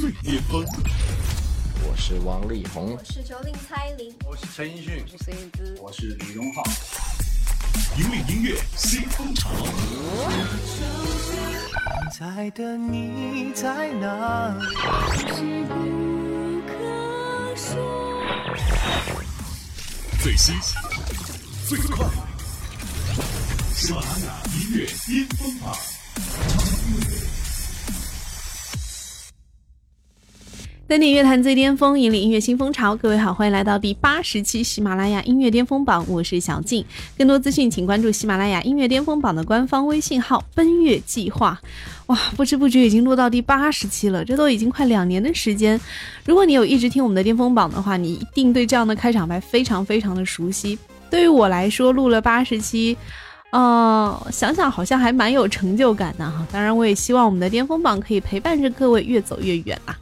最巅峰。我是王力宏，我是九零蔡琳，我是陈奕迅，我是孙燕姿，我是李荣浩。引领音乐新风潮。现在的你在哪？里？最新最快，喜马拉雅音乐巅峰榜。登顶乐坛最巅峰，引领音乐新风潮。各位好，欢迎来到第八十期喜马拉雅音乐巅峰榜，我是小静。更多资讯，请关注喜马拉雅音乐巅峰榜的官方微信号“奔月计划”。哇，不知不觉已经录到第八十期了，这都已经快两年的时间。如果你有一直听我们的巅峰榜的话，你一定对这样的开场白非常非常的熟悉。对于我来说，录了八十期，呃，想想好像还蛮有成就感的哈。当然，我也希望我们的巅峰榜可以陪伴着各位越走越远啊。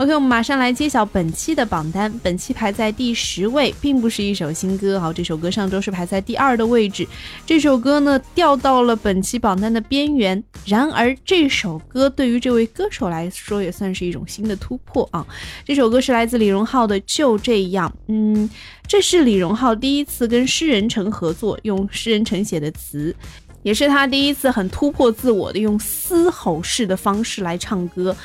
OK，我们马上来揭晓本期的榜单。本期排在第十位，并不是一首新歌哈，这首歌上周是排在第二的位置。这首歌呢掉到了本期榜单的边缘。然而，这首歌对于这位歌手来说也算是一种新的突破啊。这首歌是来自李荣浩的《就这样》，嗯，这是李荣浩第一次跟诗人陈合作，用诗人陈写的词，也是他第一次很突破自我的用嘶吼式的方式来唱歌。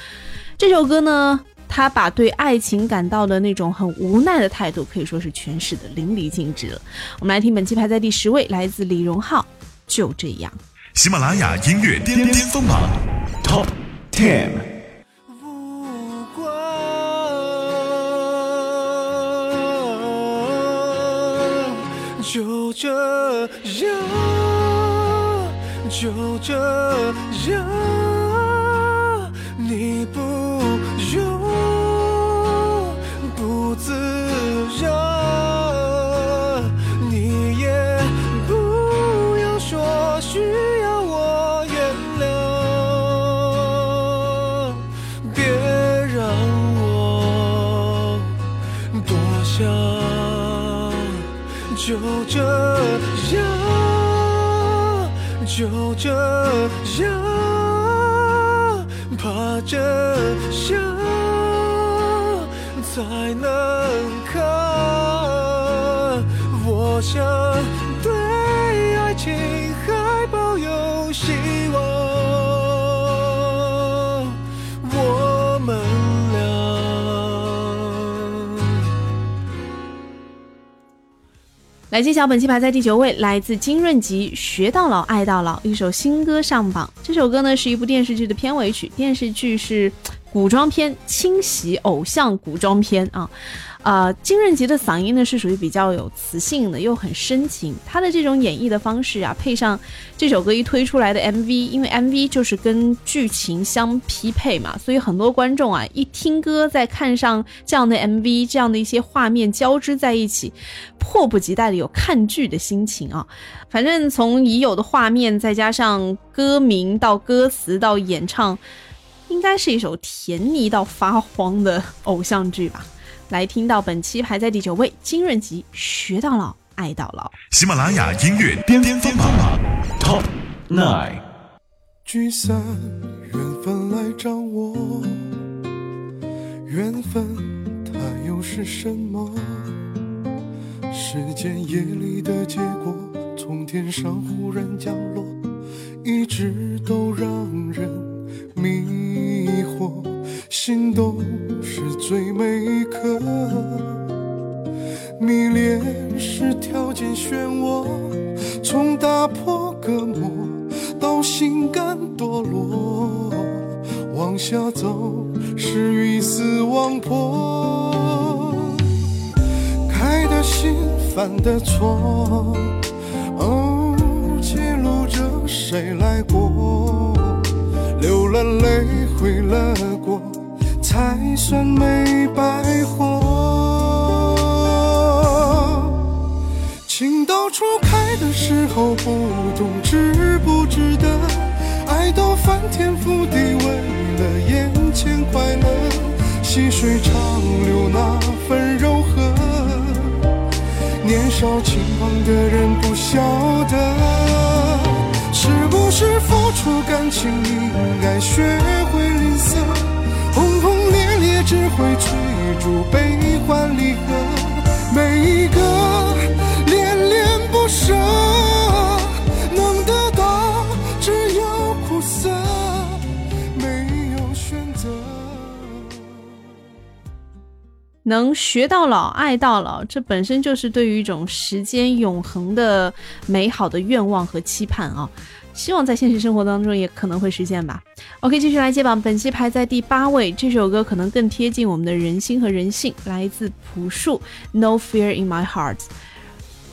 这首歌呢。他把对爱情感到的那种很无奈的态度，可以说是诠释的淋漓尽致了。我们来听本期排在第十位，来自李荣浩，就这样。喜马拉雅音乐巅巅峰榜 Top Ten。不管就这样，就这样，这样，就这样，怕真相才能看。我想来揭晓本期排在第九位，来自金润吉，《学到老爱到老》，一首新歌上榜。这首歌呢是一部电视剧的片尾曲，电视剧是古装片，清洗偶像古装片啊。呃，金润吉的嗓音呢是属于比较有磁性的，又很深情。他的这种演绎的方式啊，配上这首歌一推出来的 MV，因为 MV 就是跟剧情相匹配嘛，所以很多观众啊一听歌，再看上这样的 MV，这样的一些画面交织在一起，迫不及待的有看剧的心情啊。反正从已有的画面，再加上歌名到歌词到演唱，应该是一首甜腻到发慌的偶像剧吧。来听到本期排在第九位，金润吉，学到老，爱到老。喜马拉雅音乐巅巅峰榜 Top Nine。聚散缘分来找我，缘分它又是什么？时间夜里的结果，从天上忽然降落，一直都让人迷惑。心动是最美一刻，迷恋是条件漩涡，从打破隔膜到心甘堕落，往下走是鱼死网破，开的心犯的错，哦，记录着谁来过，流了泪回了过。才算没白活。情窦初开的时候不懂值不值得，爱到翻天覆地为了眼前快乐，细水长流那份柔和，年少轻狂的人不晓得，是不是付出感情应该学会吝啬。轰轰烈追逐悲欢离合，每一个恋恋不舍，能得到只有苦涩，没有选择。能学到老，爱到老，这本身就是对于一种时间永恒的美好的愿望和期盼啊！希望在现实生活当中也可能会实现吧。OK，继续来接榜，本期排在第八位，这首歌可能更贴近我们的人心和人性，来自朴树，《No Fear in My Heart》。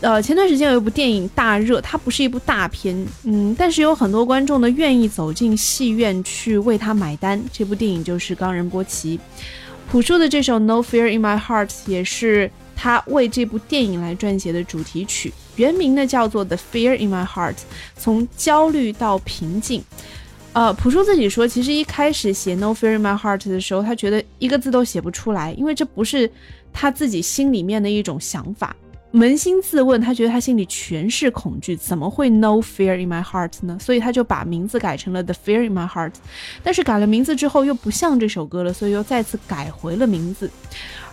呃，前段时间有一部电影大热，它不是一部大片，嗯，但是有很多观众呢愿意走进戏院去为它买单。这部电影就是《冈仁波齐》。朴树的这首《No Fear in My Heart》也是他为这部电影来撰写的主题曲，原名呢叫做《The Fear in My Heart》，从焦虑到平静。呃，朴树自己说，其实一开始写《No Fear in My Heart》的时候，他觉得一个字都写不出来，因为这不是他自己心里面的一种想法。扪心自问，他觉得他心里全是恐惧，怎么会 No fear in my heart 呢？所以他就把名字改成了 The Fear in my heart。但是改了名字之后又不像这首歌了，所以又再次改回了名字。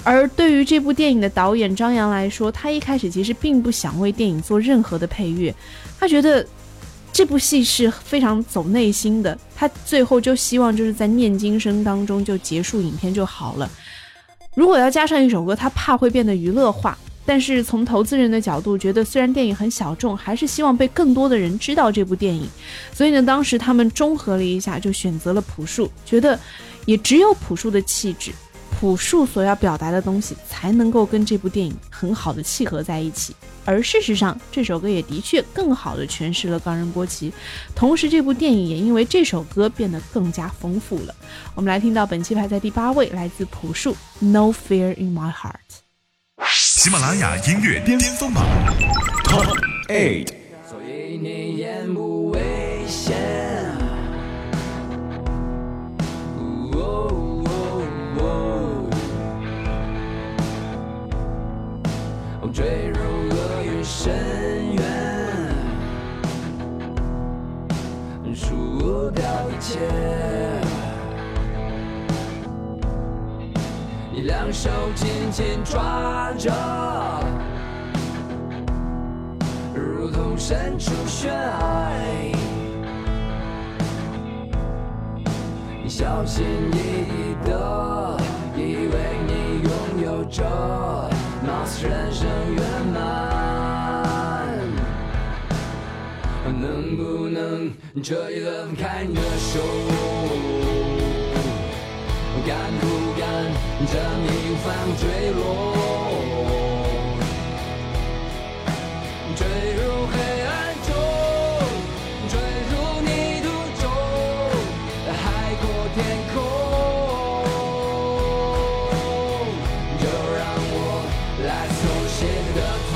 而对于这部电影的导演张扬来说，他一开始其实并不想为电影做任何的配乐，他觉得这部戏是非常走内心的，他最后就希望就是在念经声当中就结束影片就好了。如果要加上一首歌，他怕会变得娱乐化。但是从投资人的角度，觉得虽然电影很小众，还是希望被更多的人知道这部电影。所以呢，当时他们综合了一下，就选择了朴树，觉得也只有朴树的气质，朴树所要表达的东西，才能够跟这部电影很好的契合在一起。而事实上，这首歌也的确更好的诠释了冈仁波齐，同时这部电影也因为这首歌变得更加丰富了。我们来听到本期排在第八位，来自朴树，《No Fear in My Heart》。喜马拉雅音乐巅峰榜 Top Eight。所以你眼不危险。哦哦哦坠入厄运深渊，输掉一切。你两手紧紧抓着，如同身处悬崖。你小心翼翼的，以为你拥有着，貌似人生圆满。能不能这一次放开你的手？敢不敢这命犯坠落？坠入黑暗中，坠入泥土中，海阔天空。就让我来从心的痛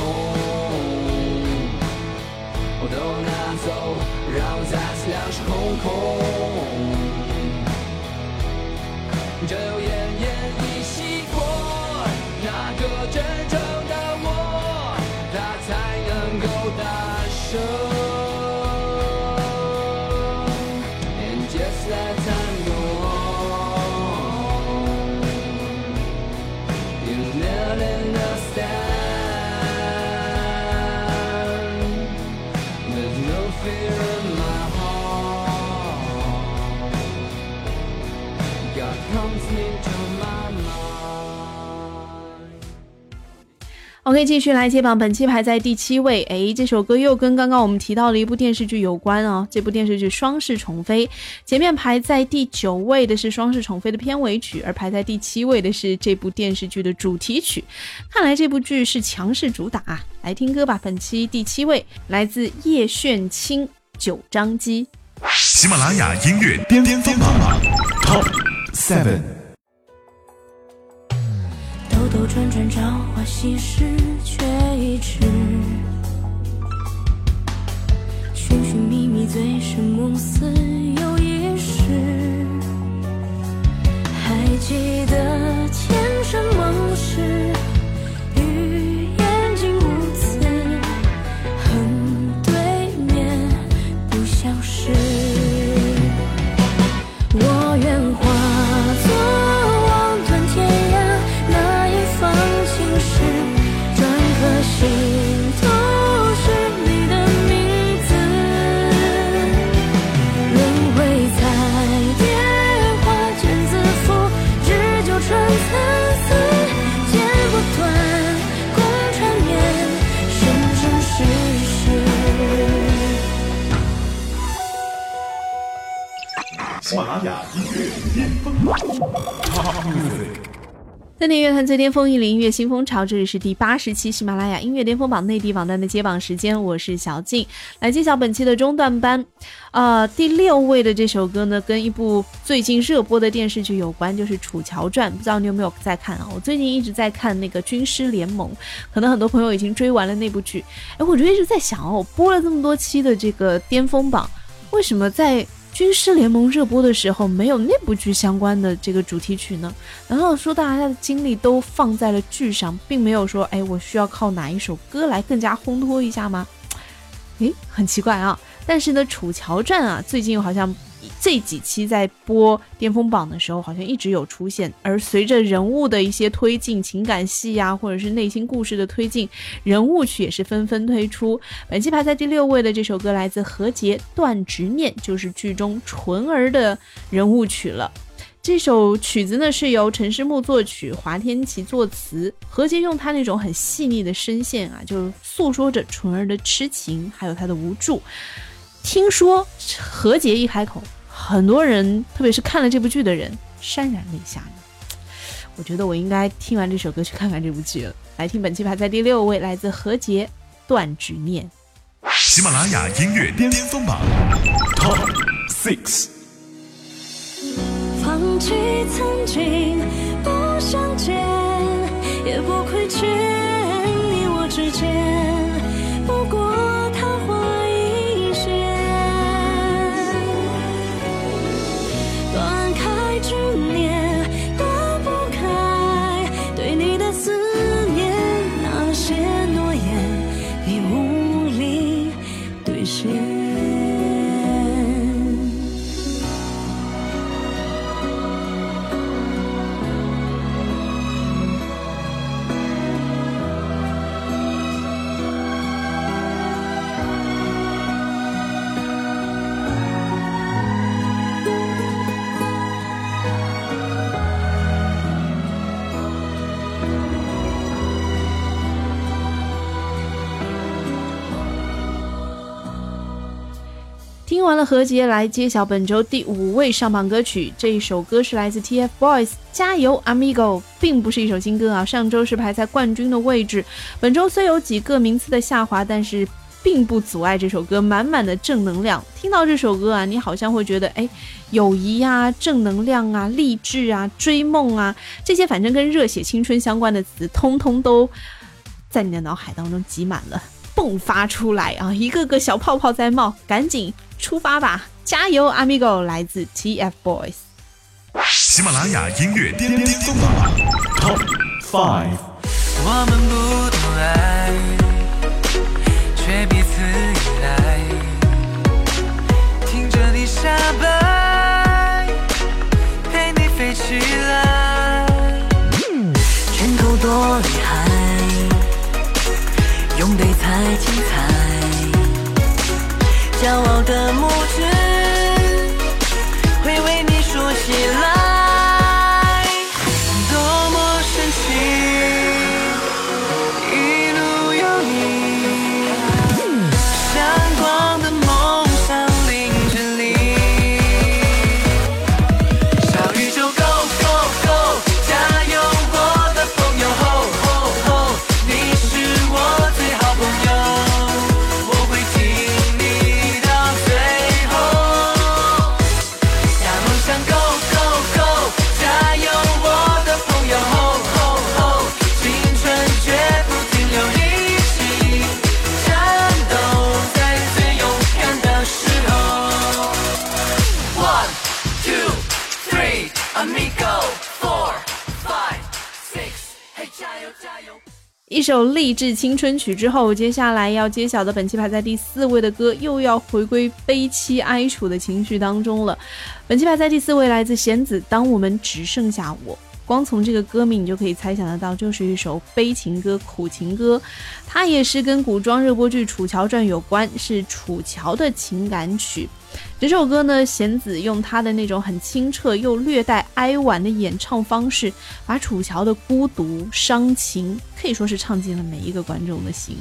继续来接榜，本期排在第七位。诶，这首歌又跟刚刚我们提到的一部电视剧有关哦。这部电视剧《双世宠妃》，前面排在第九位的是《双世宠妃》的片尾曲，而排在第七位的是这部电视剧的主题曲。看来这部剧是强势主打啊！来听歌吧，本期第七位来自叶炫清《九张机》。喜马拉雅音乐巅峰榜 Top Seven。兜兜转转，朝花夕拾，却已迟。寻寻觅觅，醉生梦死，又一世。还记得前生盟誓，在内乐坛最巅峰，引领音乐新风潮。这里是第八十期喜马拉雅音乐巅峰榜内地榜单的揭榜时间，我是小静，来揭晓本期的中段班。呃，第六位的这首歌呢，跟一部最近热播的电视剧有关，就是《楚乔传》。不知道你有没有在看啊？我最近一直在看那个《军师联盟》，可能很多朋友已经追完了那部剧。哎，我就一直在想哦，播了这么多期的这个巅峰榜，为什么在军师联盟热播的时候没有那部剧相关的这个主题曲呢？难道说大家的精力都放在了剧上，并没有说，哎，我需要靠哪一首歌来更加烘托一下吗？诶，很奇怪啊。但是呢，《楚乔传》啊，最近又好像这几期在播巅峰榜的时候，好像一直有出现。而随着人物的一些推进，情感戏呀，或者是内心故事的推进，人物曲也是纷纷推出。本期排在第六位的这首歌来自何洁，《断执念》，就是剧中纯儿的人物曲了。这首曲子呢是由陈诗木作曲，华天琪作词。何洁用她那种很细腻的声线啊，就诉说着纯儿的痴情，还有她的无助。听说何洁一开口，很多人，特别是看了这部剧的人，潸然泪下呢。我觉得我应该听完这首歌去看看这部剧了。来听本期排在第六位，来自何洁，《断执念》。喜马拉雅音乐巅峰榜 Top Six。放弃曾经何洁，来揭晓本周第五位上榜歌曲。这一首歌是来自 TFBOYS，《加油，Amigo》，并不是一首新歌啊。上周是排在冠军的位置，本周虽有几个名次的下滑，但是并不阻碍这首歌满满的正能量。听到这首歌啊，你好像会觉得，哎，友谊啊，正能量啊，励志啊，追梦啊，这些反正跟热血青春相关的词，通通都在你的脑海当中挤满了。迸发出来啊！一个个小泡泡在冒，赶紧出发吧！加油，Amigo！来自 TFBOYS。喜马拉雅音乐巅巅峰榜 Top Five。我们不懂爱，却彼此依赖。听着你瞎掰，陪你飞起来。拳头多厉害，用对才精彩。骄傲的一首励志青春曲之后，接下来要揭晓的本期排在第四位的歌，又要回归悲凄哀楚的情绪当中了。本期排在第四位，来自弦子，《当我们只剩下我》。光从这个歌名，你就可以猜想得到，就是一首悲情歌、苦情歌。它也是跟古装热播剧《楚乔传》有关，是楚乔的情感曲。这首歌呢，弦子用他的那种很清澈又略带哀婉的演唱方式，把楚乔的孤独、伤情可以说是唱进了每一个观众的心。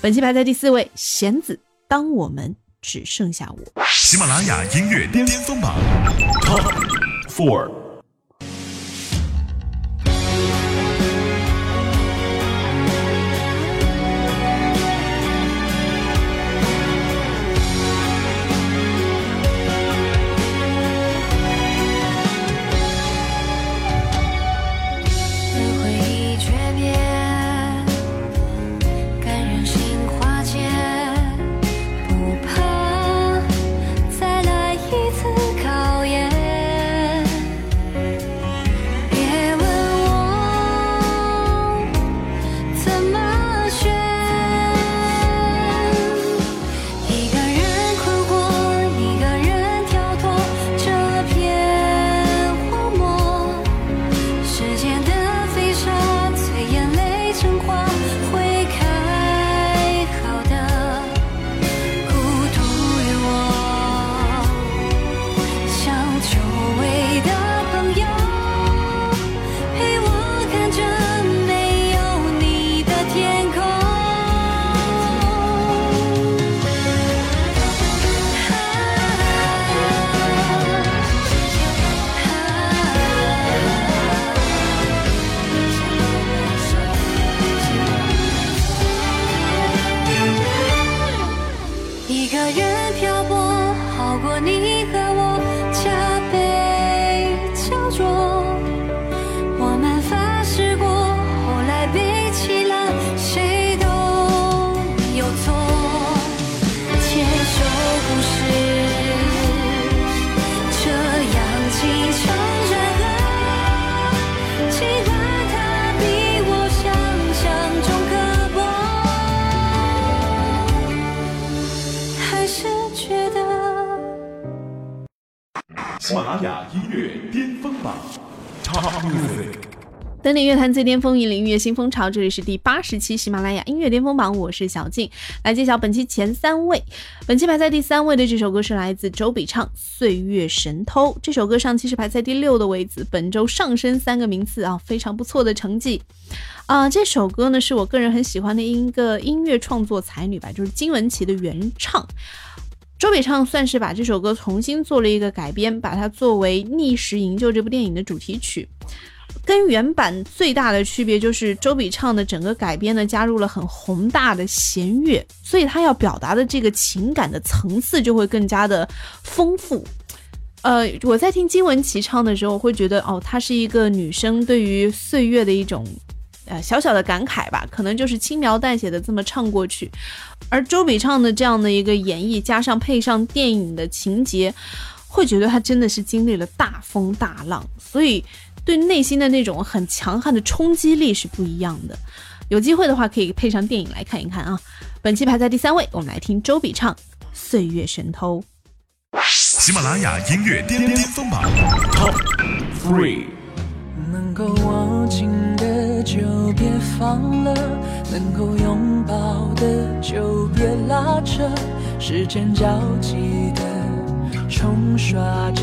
本期排在第四位，弦子，当我们只剩下我。喜马拉雅音乐巅峰榜 Top Four。登顶乐坛最巅峰，引领音乐新风潮。这里是第八十期喜马拉雅音乐巅峰榜，我是小静，来揭晓本期前三位。本期排在第三位的这首歌是来自周笔畅《岁月神偷》。这首歌上期是排在第六的位置，本周上升三个名次啊，非常不错的成绩。啊、这首歌呢是我个人很喜欢的一个音乐创作才女吧，就是金玟岐的原唱。周笔畅算是把这首歌重新做了一个改编，把它作为《逆时营救》这部电影的主题曲。跟原版最大的区别就是周笔畅的整个改编呢，加入了很宏大的弦乐，所以他要表达的这个情感的层次就会更加的丰富。呃，我在听金玟岐唱的时候，会觉得哦，她是一个女生对于岁月的一种呃小小的感慨吧，可能就是轻描淡写的这么唱过去。而周笔畅的这样的一个演绎，加上配上电影的情节，会觉得她真的是经历了大风大浪，所以对内心的那种很强悍的冲击力是不一样的。有机会的话，可以配上电影来看一看啊。本期排在第三位，我们来听周笔畅《岁月神偷》。喜马拉雅音乐巅巅峰榜 Top Three。能够握紧的就别放了，能够拥抱的就别拉扯，时间交替的冲刷着，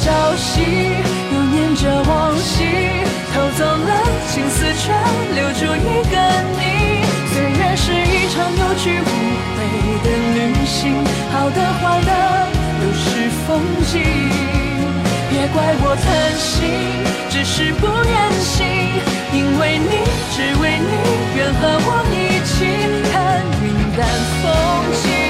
朝夕，又念着往昔，偷走了青丝，却留住一个你。岁月是一场有去无回的旅行，好的坏的。都是风景，别怪我贪心，只是不愿醒。因为你，只为你，愿和我一起看云淡风轻。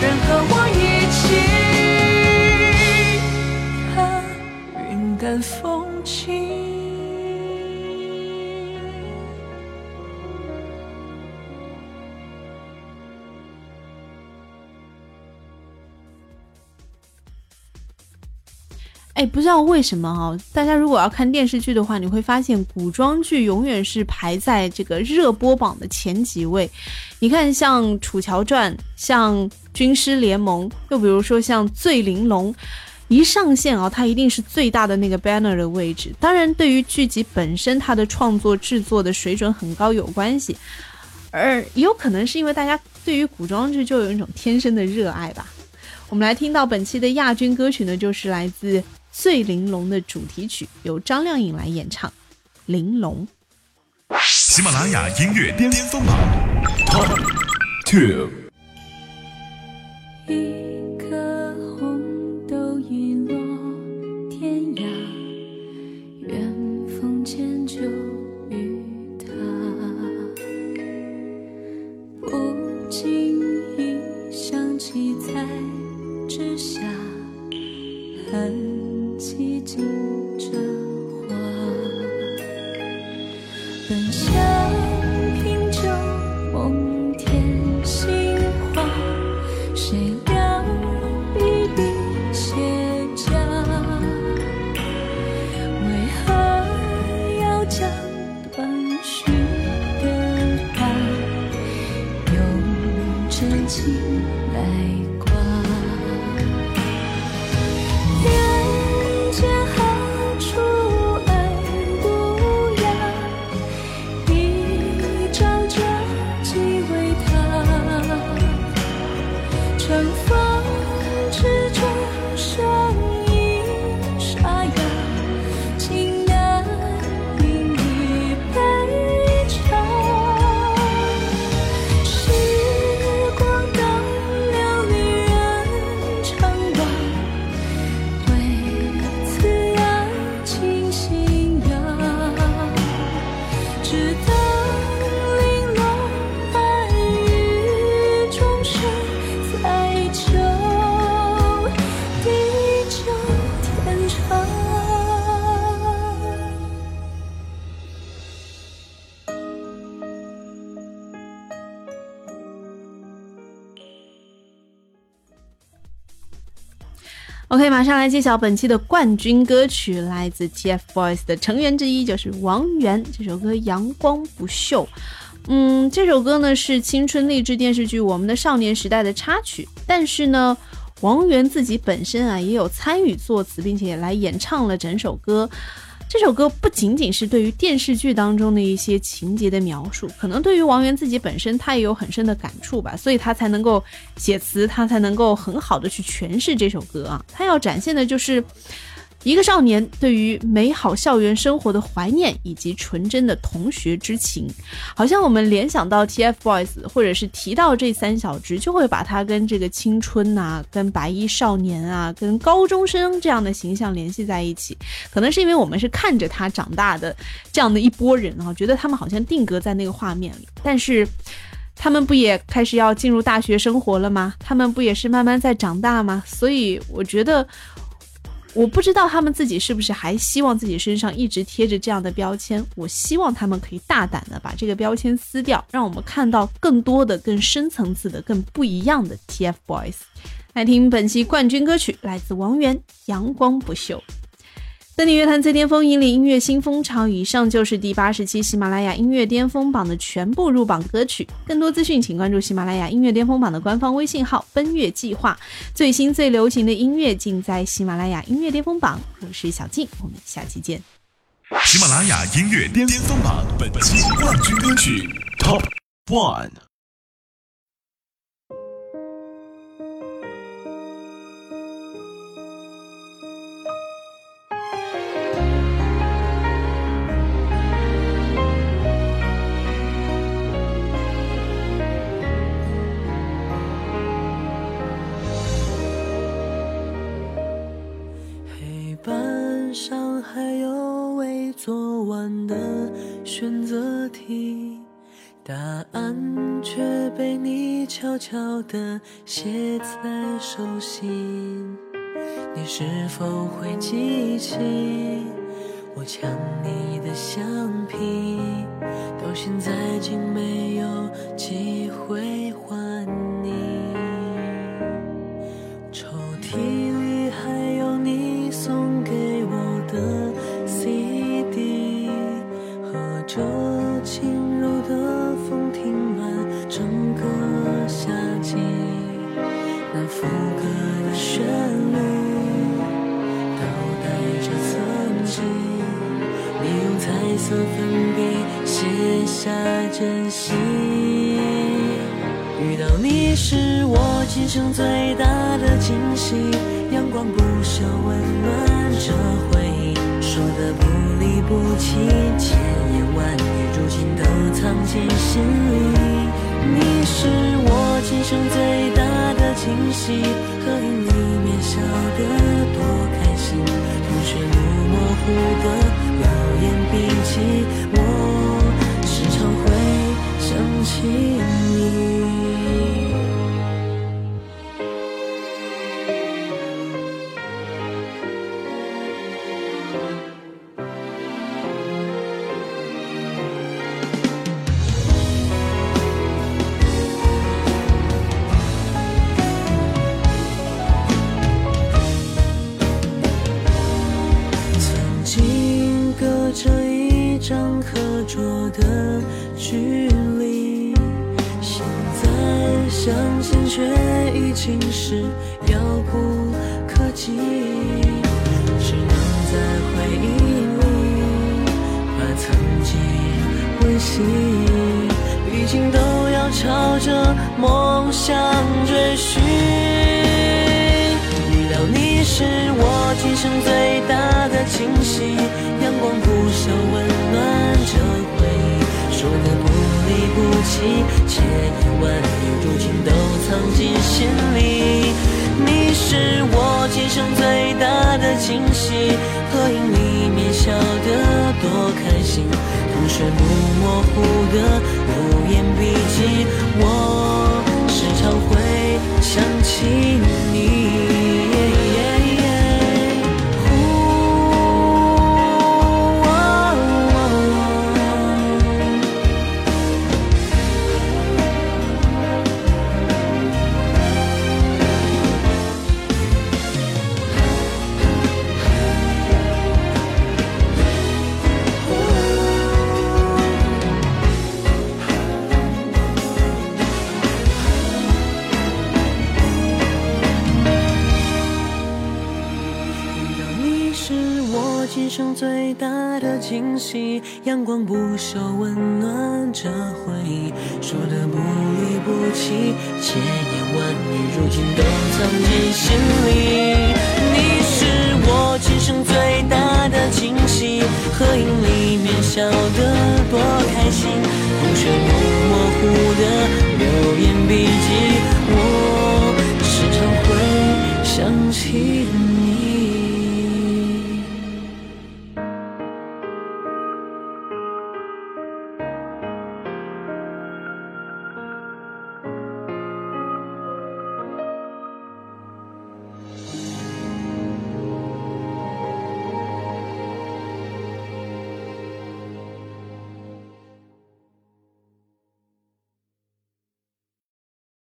人和我一起看云淡风轻。哎，不知道为什么哈、大家如果要看电视剧的话，你会发现古装剧永远是排在这个热播榜的前几位。你看，像《楚乔传》、像《军师联盟》，又比如说像《醉玲珑》，一上线啊，它一定是最大的那个 banner 的位置。当然，对于剧集本身它的创作制作的水准很高有关系，而也有可能是因为大家对于古装剧就有一种天生的热爱吧。我们来听到本期的亚军歌曲呢，就是来自《醉玲珑》的主题曲，由张靓颖来演唱《玲珑》。喜马拉雅音乐巅峰榜 Top Two。OK，马上来揭晓本期的冠军歌曲，来自 TFBOYS 的成员之一，就是王源。这首歌《阳光不锈》，嗯，这首歌呢是青春励志电视剧《我们的少年时代》的插曲，但是呢，王源自己本身啊也有参与作词，并且来演唱了整首歌。这首歌不仅仅是对于电视剧当中的一些情节的描述，可能对于王源自己本身，他也有很深的感触吧，所以他才能够写词，他才能够很好的去诠释这首歌啊。他要展现的就是一个少年对于美好校园生活的怀念，以及纯真的同学之情。好像我们联想到 TFBOYS，或者是提到这三小只，就会把它跟这个青春呐、跟白衣少年啊、跟高中生这样的形象联系在一起。可能是因为我们是看着他长大的这样的一波人啊，觉得他们好像定格在那个画面里，但是。他们不也开始要进入大学生活了吗？他们不也是慢慢在长大吗？所以我觉得，我不知道他们自己是不是还希望自己身上一直贴着这样的标签。我希望他们可以大胆的把这个标签撕掉，让我们看到更多的、更深层次的、更不一样的 TFBOYS。来听本期冠军歌曲，来自王源《阳光不锈》。登顶乐坛最巅峰，引领音乐新风潮。以上就是第八十期喜马拉雅音乐巅峰榜的全部入榜歌曲。更多资讯，请关注喜马拉雅音乐巅峰榜的官方微信号“奔月计划”。最新最流行的音乐尽在喜马拉雅音乐巅峰榜。我是小静，我们下期见。喜马拉雅音乐巅峰榜本期冠军歌曲 Top One。悄悄地写在手心。你是否会记起我抢你的橡皮？到现在竟没有机会还你。抽屉生最大的惊喜，阳光不朽温暖着回忆，说的不离不弃，千言万语如今都藏进心里。你是我今生最大的惊喜，合影里面笑得多开心，同学录模糊的留言笔记，我时常会想起。千言万语如今都藏进心里。你是我今生最大的惊喜，合影里面笑得多开心，同学不模糊的留言笔记，我时常会想起你。是我今生最大的惊喜。阳光不朽，温暖着回忆，说的不离不弃，千言万语如今都藏进心里。你是我今生最大的惊喜，合影里面笑得多开心，风雪如模糊的留言笔记。